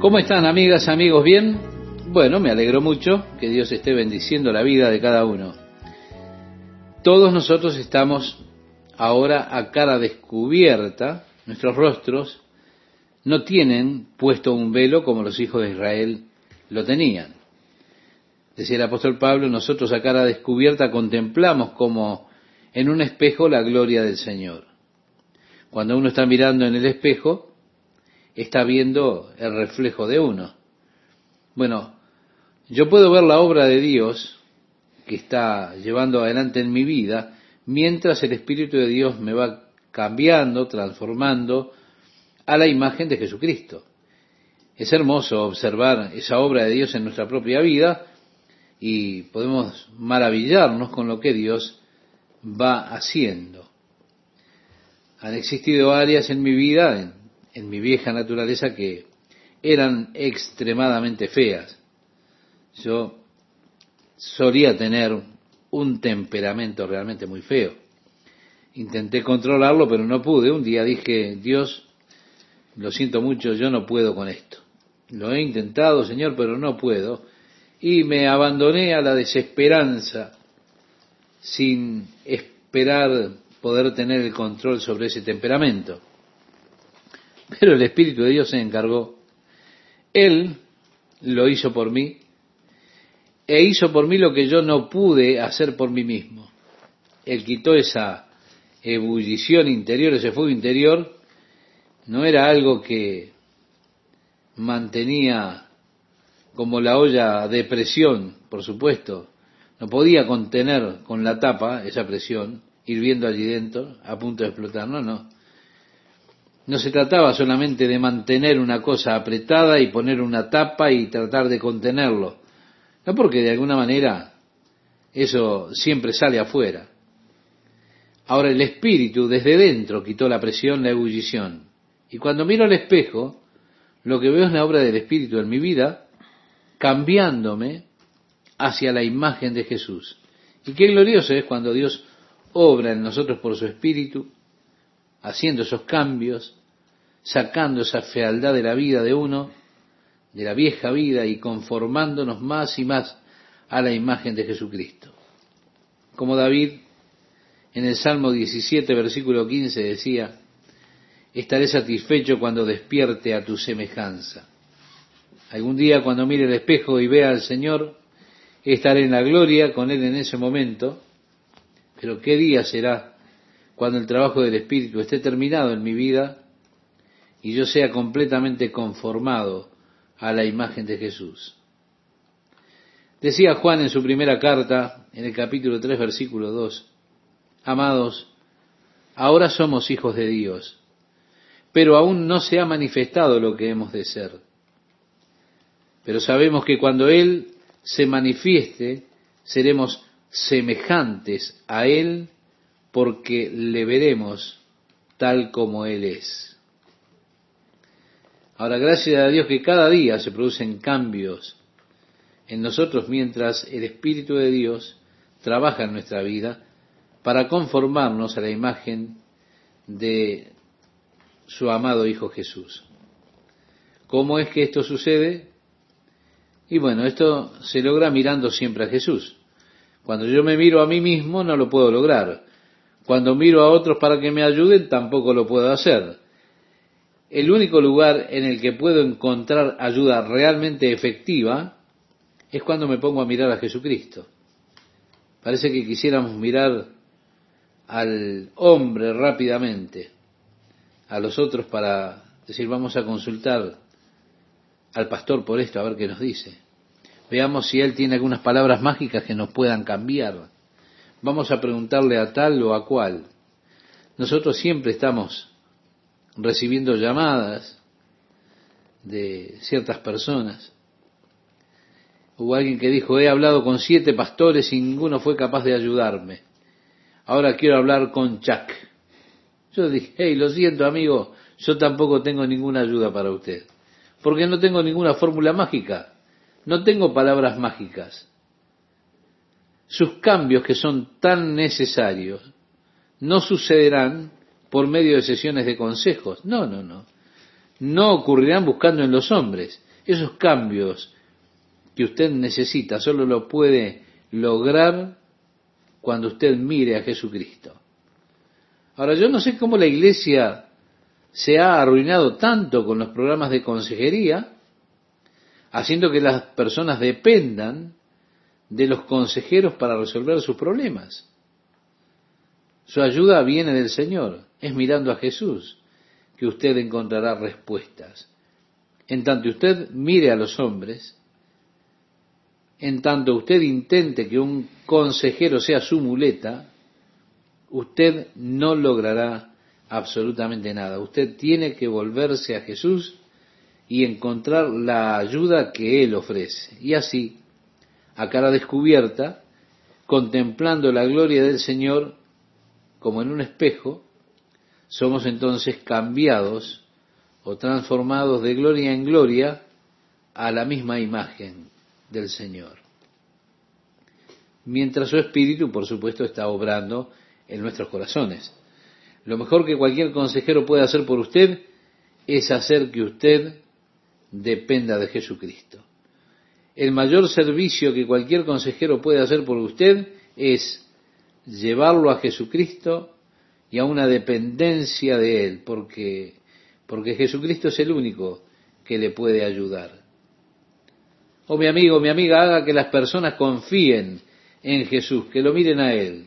¿Cómo están amigas, amigos? ¿Bien? Bueno, me alegro mucho que Dios esté bendiciendo la vida de cada uno. Todos nosotros estamos ahora a cara descubierta, nuestros rostros no tienen puesto un velo como los hijos de Israel lo tenían. Decía el apóstol Pablo, nosotros a cara descubierta contemplamos como en un espejo la gloria del Señor. Cuando uno está mirando en el espejo, está viendo el reflejo de uno. Bueno, yo puedo ver la obra de Dios que está llevando adelante en mi vida, mientras el Espíritu de Dios me va cambiando, transformando a la imagen de Jesucristo. Es hermoso observar esa obra de Dios en nuestra propia vida y podemos maravillarnos con lo que Dios va haciendo. Han existido áreas en mi vida, en, en mi vieja naturaleza, que eran extremadamente feas. Yo solía tener un temperamento realmente muy feo. Intenté controlarlo, pero no pude. Un día dije, Dios, lo siento mucho, yo no puedo con esto. Lo he intentado, Señor, pero no puedo. Y me abandoné a la desesperanza sin esperar poder tener el control sobre ese temperamento. Pero el Espíritu de Dios se encargó. Él lo hizo por mí e hizo por mí lo que yo no pude hacer por mí mismo. Él quitó esa ebullición interior, ese fuego interior, no era algo que mantenía como la olla de presión, por supuesto, no podía contener con la tapa esa presión, hirviendo allí dentro, a punto de explotar, no, no. No se trataba solamente de mantener una cosa apretada y poner una tapa y tratar de contenerlo, no porque de alguna manera eso siempre sale afuera. Ahora el espíritu desde dentro quitó la presión, la ebullición. Y cuando miro al espejo, lo que veo es la obra del Espíritu en mi vida, cambiándome hacia la imagen de Jesús. Y qué glorioso es cuando Dios obra en nosotros por su Espíritu, haciendo esos cambios, sacando esa fealdad de la vida de uno, de la vieja vida y conformándonos más y más a la imagen de Jesucristo. Como David en el Salmo 17, versículo 15 decía, estaré satisfecho cuando despierte a tu semejanza. Algún día cuando mire el espejo y vea al Señor, estaré en la gloria con Él en ese momento, pero ¿qué día será cuando el trabajo del Espíritu esté terminado en mi vida y yo sea completamente conformado a la imagen de Jesús? Decía Juan en su primera carta, en el capítulo 3, versículo 2, Amados, ahora somos hijos de Dios pero aún no se ha manifestado lo que hemos de ser. Pero sabemos que cuando Él se manifieste, seremos semejantes a Él porque le veremos tal como Él es. Ahora, gracias a Dios que cada día se producen cambios en nosotros mientras el Espíritu de Dios trabaja en nuestra vida para conformarnos a la imagen de su amado Hijo Jesús. ¿Cómo es que esto sucede? Y bueno, esto se logra mirando siempre a Jesús. Cuando yo me miro a mí mismo no lo puedo lograr. Cuando miro a otros para que me ayuden tampoco lo puedo hacer. El único lugar en el que puedo encontrar ayuda realmente efectiva es cuando me pongo a mirar a Jesucristo. Parece que quisiéramos mirar al hombre rápidamente a los otros para decir vamos a consultar al pastor por esto, a ver qué nos dice. Veamos si él tiene algunas palabras mágicas que nos puedan cambiar. Vamos a preguntarle a tal o a cual. Nosotros siempre estamos recibiendo llamadas de ciertas personas. Hubo alguien que dijo, he hablado con siete pastores y ninguno fue capaz de ayudarme. Ahora quiero hablar con Chuck. Yo dije, hey, lo siento amigo, yo tampoco tengo ninguna ayuda para usted. Porque no tengo ninguna fórmula mágica. No tengo palabras mágicas. Sus cambios que son tan necesarios no sucederán por medio de sesiones de consejos. No, no, no. No ocurrirán buscando en los hombres. Esos cambios que usted necesita solo lo puede lograr cuando usted mire a Jesucristo. Ahora, yo no sé cómo la iglesia se ha arruinado tanto con los programas de consejería, haciendo que las personas dependan de los consejeros para resolver sus problemas. Su ayuda viene del Señor, es mirando a Jesús que usted encontrará respuestas. En tanto usted mire a los hombres, en tanto usted intente que un consejero sea su muleta, usted no logrará absolutamente nada. Usted tiene que volverse a Jesús y encontrar la ayuda que Él ofrece. Y así, a cara descubierta, contemplando la gloria del Señor como en un espejo, somos entonces cambiados o transformados de gloria en gloria a la misma imagen del Señor. Mientras su espíritu, por supuesto, está obrando en nuestros corazones. Lo mejor que cualquier consejero puede hacer por usted es hacer que usted dependa de Jesucristo. El mayor servicio que cualquier consejero puede hacer por usted es llevarlo a Jesucristo y a una dependencia de Él, porque, porque Jesucristo es el único que le puede ayudar. Oh mi amigo, mi amiga, haga que las personas confíen en Jesús, que lo miren a Él.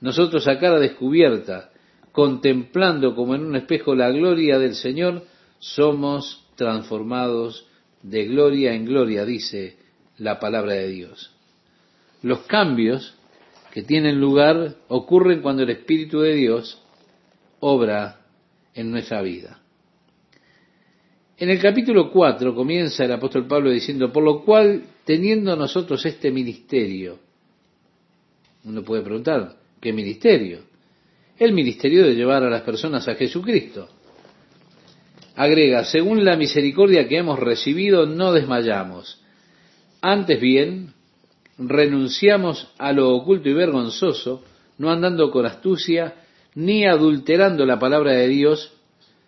Nosotros a cara descubierta, contemplando como en un espejo la gloria del Señor, somos transformados de gloria en gloria, dice la palabra de Dios. Los cambios que tienen lugar ocurren cuando el Espíritu de Dios obra en nuestra vida. En el capítulo 4 comienza el apóstol Pablo diciendo, por lo cual, teniendo nosotros este ministerio, uno puede preguntar, ¿qué ministerio? El ministerio de llevar a las personas a Jesucristo. Agrega, según la misericordia que hemos recibido, no desmayamos. Antes bien, renunciamos a lo oculto y vergonzoso, no andando con astucia, ni adulterando la palabra de Dios,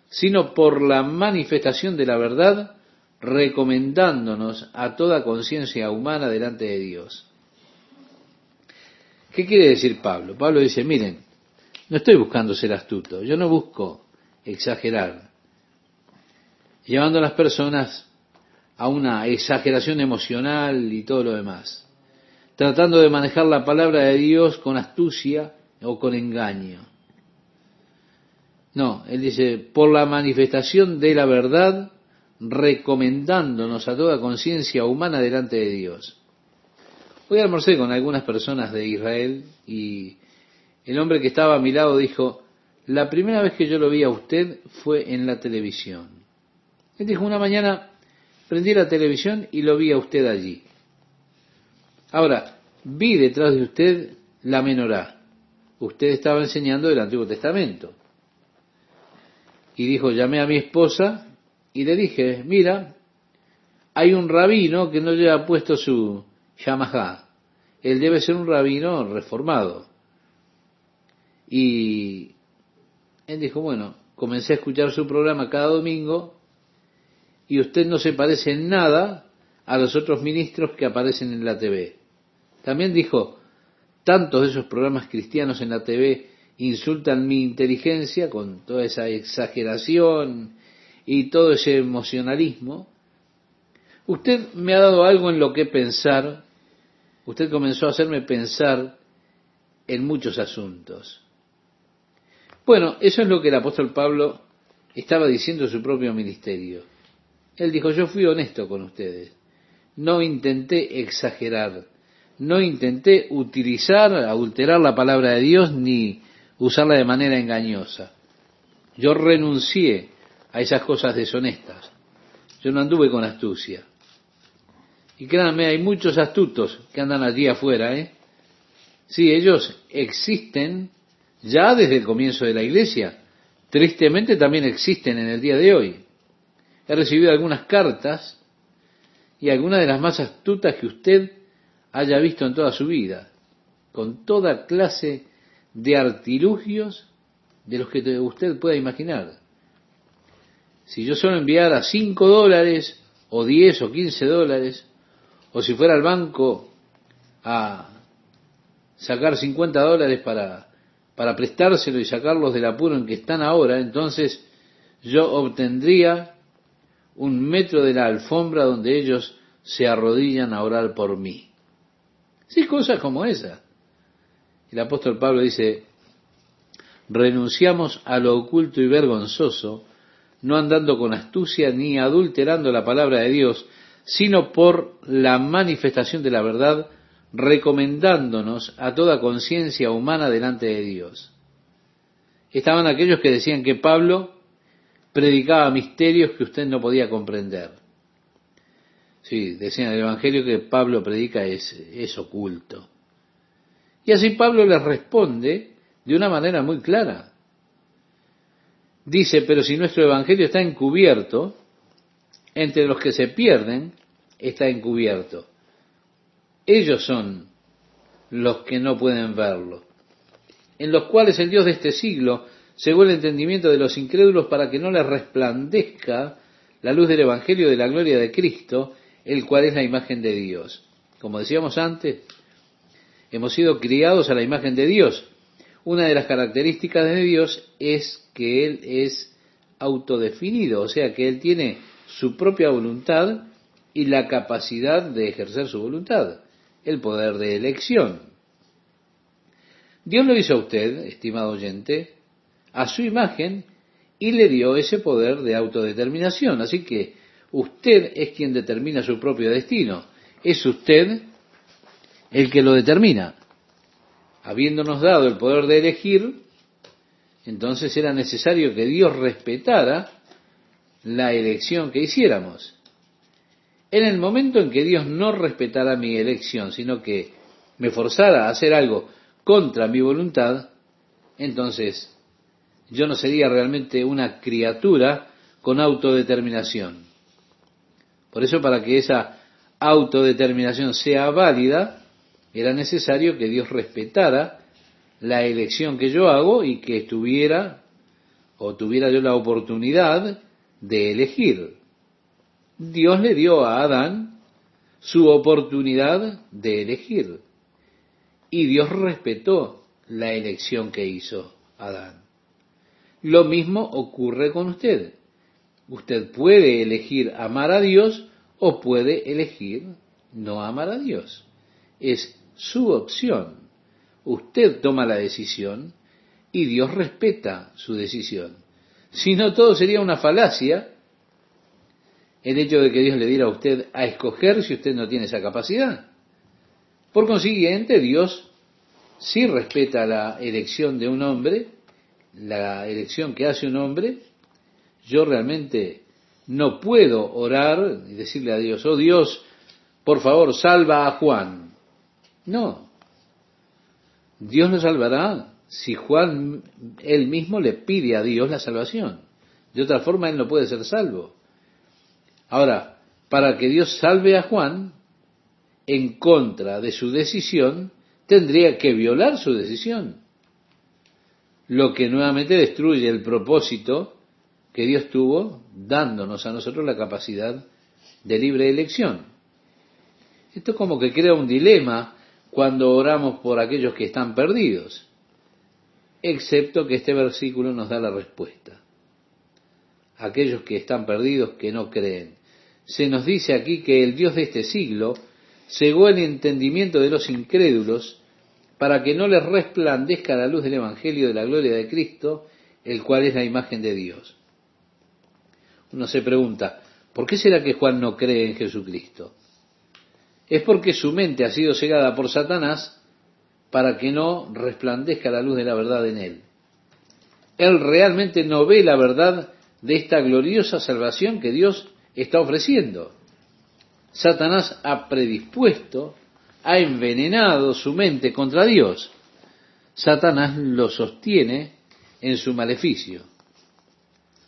sino por la manifestación de la verdad, recomendándonos a toda conciencia humana delante de Dios. ¿Qué quiere decir Pablo? Pablo dice, miren, no estoy buscando ser astuto, yo no busco exagerar, llevando a las personas a una exageración emocional y todo lo demás tratando de manejar la palabra de Dios con astucia o con engaño. No, él dice, por la manifestación de la verdad, recomendándonos a toda conciencia humana delante de Dios. Hoy almorcé con algunas personas de Israel y el hombre que estaba a mi lado dijo, la primera vez que yo lo vi a usted fue en la televisión. Él dijo, una mañana prendí la televisión y lo vi a usted allí. Ahora, vi detrás de usted la menorá. Usted estaba enseñando el Antiguo Testamento. Y dijo, llamé a mi esposa y le dije, mira, hay un rabino que no lleva puesto su Yamaha. Él debe ser un rabino reformado. Y él dijo, bueno, comencé a escuchar su programa cada domingo y usted no se parece en nada a los otros ministros que aparecen en la TV. También dijo, tantos de esos programas cristianos en la TV insultan mi inteligencia con toda esa exageración y todo ese emocionalismo. Usted me ha dado algo en lo que pensar, usted comenzó a hacerme pensar en muchos asuntos. Bueno, eso es lo que el apóstol Pablo estaba diciendo en su propio ministerio. Él dijo, yo fui honesto con ustedes, no intenté exagerar, no intenté utilizar, adulterar la palabra de Dios ni usarla de manera engañosa. Yo renuncié a esas cosas deshonestas. Yo no anduve con astucia. Y créanme, hay muchos astutos que andan allí afuera, ¿eh? Sí, ellos existen ya desde el comienzo de la iglesia. Tristemente también existen en el día de hoy. He recibido algunas cartas y algunas de las más astutas que usted haya visto en toda su vida, con toda clase de artilugios de los que usted pueda imaginar. Si yo solo enviara 5 dólares, o 10 o 15 dólares, o si fuera al banco a sacar 50 dólares para, para prestárselo y sacarlos del apuro en que están ahora, entonces yo obtendría un metro de la alfombra donde ellos se arrodillan a orar por mí. Sí, cosas como esa. El apóstol Pablo dice, renunciamos a lo oculto y vergonzoso, no andando con astucia ni adulterando la palabra de Dios, sino por la manifestación de la verdad, recomendándonos a toda conciencia humana delante de Dios. Estaban aquellos que decían que Pablo predicaba misterios que usted no podía comprender. Sí, decían el Evangelio que Pablo predica es, es oculto. Y así Pablo les responde de una manera muy clara. Dice, pero si nuestro Evangelio está encubierto, entre los que se pierden está encubierto. Ellos son los que no pueden verlo, en los cuales el Dios de este siglo cegó el entendimiento de los incrédulos para que no les resplandezca la luz del Evangelio de la gloria de Cristo, el cual es la imagen de Dios. Como decíamos antes, hemos sido criados a la imagen de Dios. Una de las características de Dios es que Él es autodefinido, o sea que Él tiene su propia voluntad y la capacidad de ejercer su voluntad, el poder de elección. Dios lo hizo a usted, estimado oyente, a su imagen y le dio ese poder de autodeterminación. Así que usted es quien determina su propio destino. Es usted el que lo determina. Habiéndonos dado el poder de elegir, entonces era necesario que Dios respetara la elección que hiciéramos. En el momento en que Dios no respetara mi elección, sino que me forzara a hacer algo contra mi voluntad, entonces yo no sería realmente una criatura con autodeterminación. Por eso para que esa autodeterminación sea válida, era necesario que Dios respetara la elección que yo hago y que estuviera o tuviera yo la oportunidad de elegir. Dios le dio a Adán su oportunidad de elegir. Y Dios respetó la elección que hizo Adán. Lo mismo ocurre con usted. Usted puede elegir amar a Dios o puede elegir no amar a Dios. Es su opción. Usted toma la decisión y Dios respeta su decisión. Si no, todo sería una falacia el hecho de que Dios le diera a usted a escoger si usted no tiene esa capacidad. Por consiguiente, Dios sí respeta la elección de un hombre, la elección que hace un hombre. Yo realmente no puedo orar y decirle a Dios, oh Dios, por favor, salva a Juan. No. Dios lo salvará si Juan él mismo le pide a Dios la salvación. De otra forma, él no puede ser salvo. Ahora, para que Dios salve a Juan, en contra de su decisión, tendría que violar su decisión. Lo que nuevamente destruye el propósito que Dios tuvo dándonos a nosotros la capacidad de libre elección. Esto es como que crea un dilema cuando oramos por aquellos que están perdidos, excepto que este versículo nos da la respuesta. Aquellos que están perdidos, que no creen. Se nos dice aquí que el Dios de este siglo cegó el entendimiento de los incrédulos para que no les resplandezca la luz del Evangelio de la gloria de Cristo, el cual es la imagen de Dios. Uno se pregunta, ¿por qué será que Juan no cree en Jesucristo? Es porque su mente ha sido cegada por Satanás para que no resplandezca la luz de la verdad en él. Él realmente no ve la verdad de esta gloriosa salvación que Dios está ofreciendo. Satanás ha predispuesto, ha envenenado su mente contra Dios. Satanás lo sostiene en su maleficio.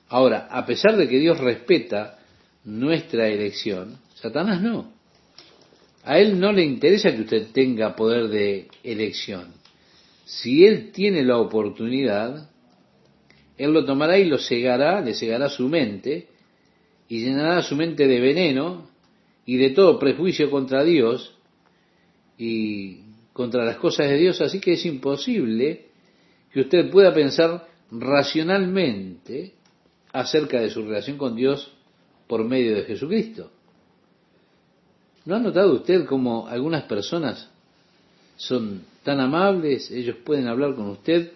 Ahora, a pesar de que Dios respeta nuestra elección, Satanás no. A él no le interesa que usted tenga poder de elección. Si él tiene la oportunidad, él lo tomará y lo cegará, le cegará su mente y llenará su mente de veneno y de todo prejuicio contra Dios y contra las cosas de Dios, así que es imposible que usted pueda pensar racionalmente acerca de su relación con Dios por medio de Jesucristo. ¿No ha notado usted cómo algunas personas son tan amables, ellos pueden hablar con usted,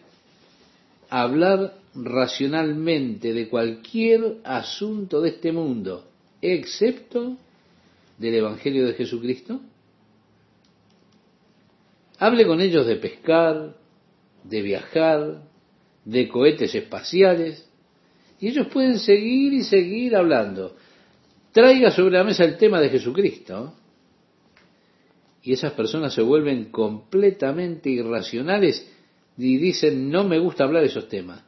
hablar racionalmente de cualquier asunto de este mundo, excepto del Evangelio de Jesucristo? Hable con ellos de pescar, de viajar, de cohetes espaciales, y ellos pueden seguir y seguir hablando. Traiga sobre la mesa el tema de Jesucristo, y esas personas se vuelven completamente irracionales y dicen, no me gusta hablar de esos temas.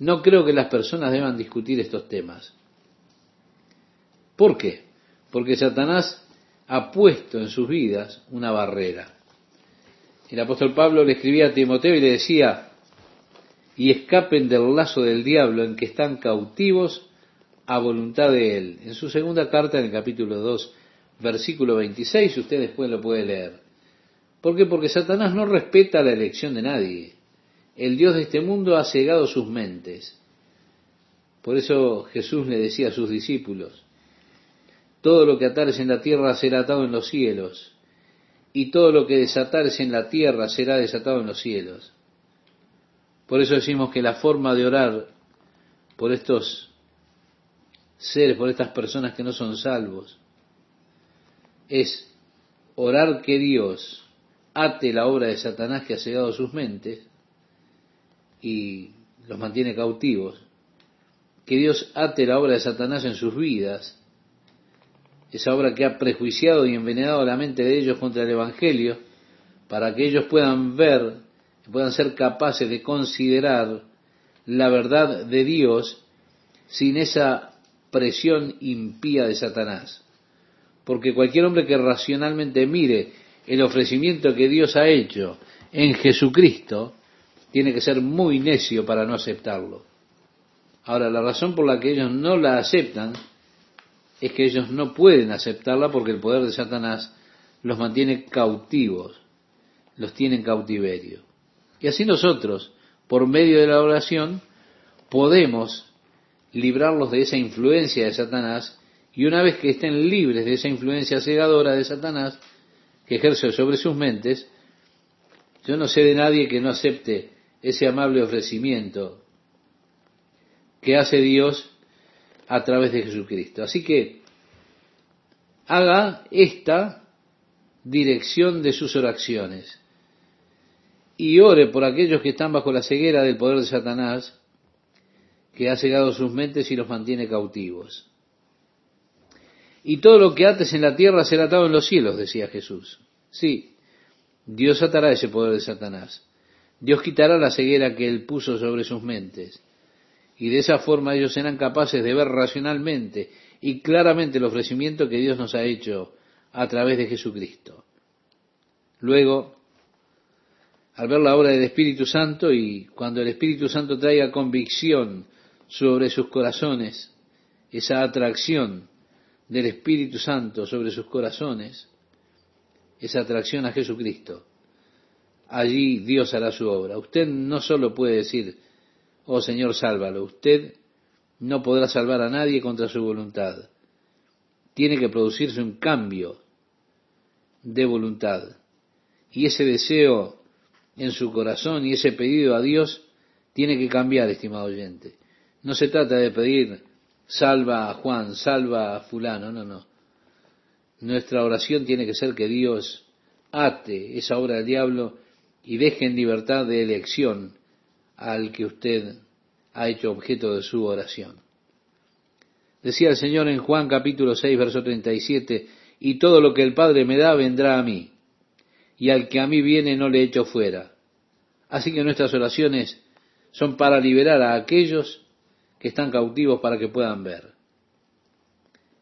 No creo que las personas deban discutir estos temas. ¿Por qué? Porque Satanás ha puesto en sus vidas una barrera. El apóstol Pablo le escribía a Timoteo y le decía, y escapen del lazo del diablo en que están cautivos a voluntad de él. En su segunda carta, en el capítulo 2, versículo 26, usted después lo puede leer. ¿Por qué? Porque Satanás no respeta la elección de nadie. El Dios de este mundo ha cegado sus mentes. Por eso Jesús le decía a sus discípulos, todo lo que atares en la tierra será atado en los cielos, y todo lo que desatares en la tierra será desatado en los cielos. Por eso decimos que la forma de orar por estos seres, por estas personas que no son salvos, es orar que Dios ate la obra de Satanás que ha cegado sus mentes y los mantiene cautivos, que Dios ate la obra de Satanás en sus vidas, esa obra que ha prejuiciado y envenenado la mente de ellos contra el Evangelio, para que ellos puedan ver, puedan ser capaces de considerar la verdad de Dios sin esa presión impía de Satanás porque cualquier hombre que racionalmente mire el ofrecimiento que Dios ha hecho en Jesucristo, tiene que ser muy necio para no aceptarlo. Ahora, la razón por la que ellos no la aceptan es que ellos no pueden aceptarla porque el poder de Satanás los mantiene cautivos, los tiene en cautiverio. Y así nosotros, por medio de la oración, podemos librarlos de esa influencia de Satanás y una vez que estén libres de esa influencia cegadora de Satanás que ejerce sobre sus mentes, yo no sé de nadie que no acepte ese amable ofrecimiento que hace Dios a través de Jesucristo. Así que haga esta dirección de sus oraciones y ore por aquellos que están bajo la ceguera del poder de Satanás que ha cegado sus mentes y los mantiene cautivos. Y todo lo que ates en la tierra será atado en los cielos, decía Jesús. Sí, Dios atará ese poder de Satanás. Dios quitará la ceguera que él puso sobre sus mentes. Y de esa forma ellos serán capaces de ver racionalmente y claramente el ofrecimiento que Dios nos ha hecho a través de Jesucristo. Luego, al ver la obra del Espíritu Santo y cuando el Espíritu Santo traiga convicción sobre sus corazones, esa atracción del Espíritu Santo sobre sus corazones, esa atracción a Jesucristo, allí Dios hará su obra. Usted no solo puede decir, oh Señor, sálvalo, usted no podrá salvar a nadie contra su voluntad. Tiene que producirse un cambio de voluntad. Y ese deseo en su corazón y ese pedido a Dios tiene que cambiar, estimado oyente. No se trata de pedir salva a Juan, salva a fulano, no, no. Nuestra oración tiene que ser que Dios ate esa obra del diablo y deje en libertad de elección al que usted ha hecho objeto de su oración. Decía el Señor en Juan capítulo 6, verso 37, y todo lo que el Padre me da vendrá a mí, y al que a mí viene no le echo fuera. Así que nuestras oraciones son para liberar a aquellos que están cautivos para que puedan ver.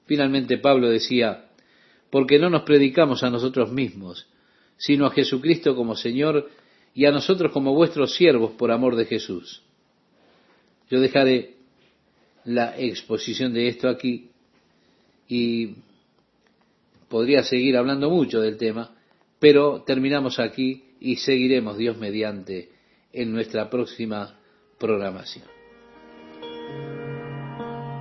Finalmente Pablo decía, porque no nos predicamos a nosotros mismos, sino a Jesucristo como Señor y a nosotros como vuestros siervos por amor de Jesús. Yo dejaré la exposición de esto aquí y podría seguir hablando mucho del tema, pero terminamos aquí y seguiremos Dios mediante en nuestra próxima programación.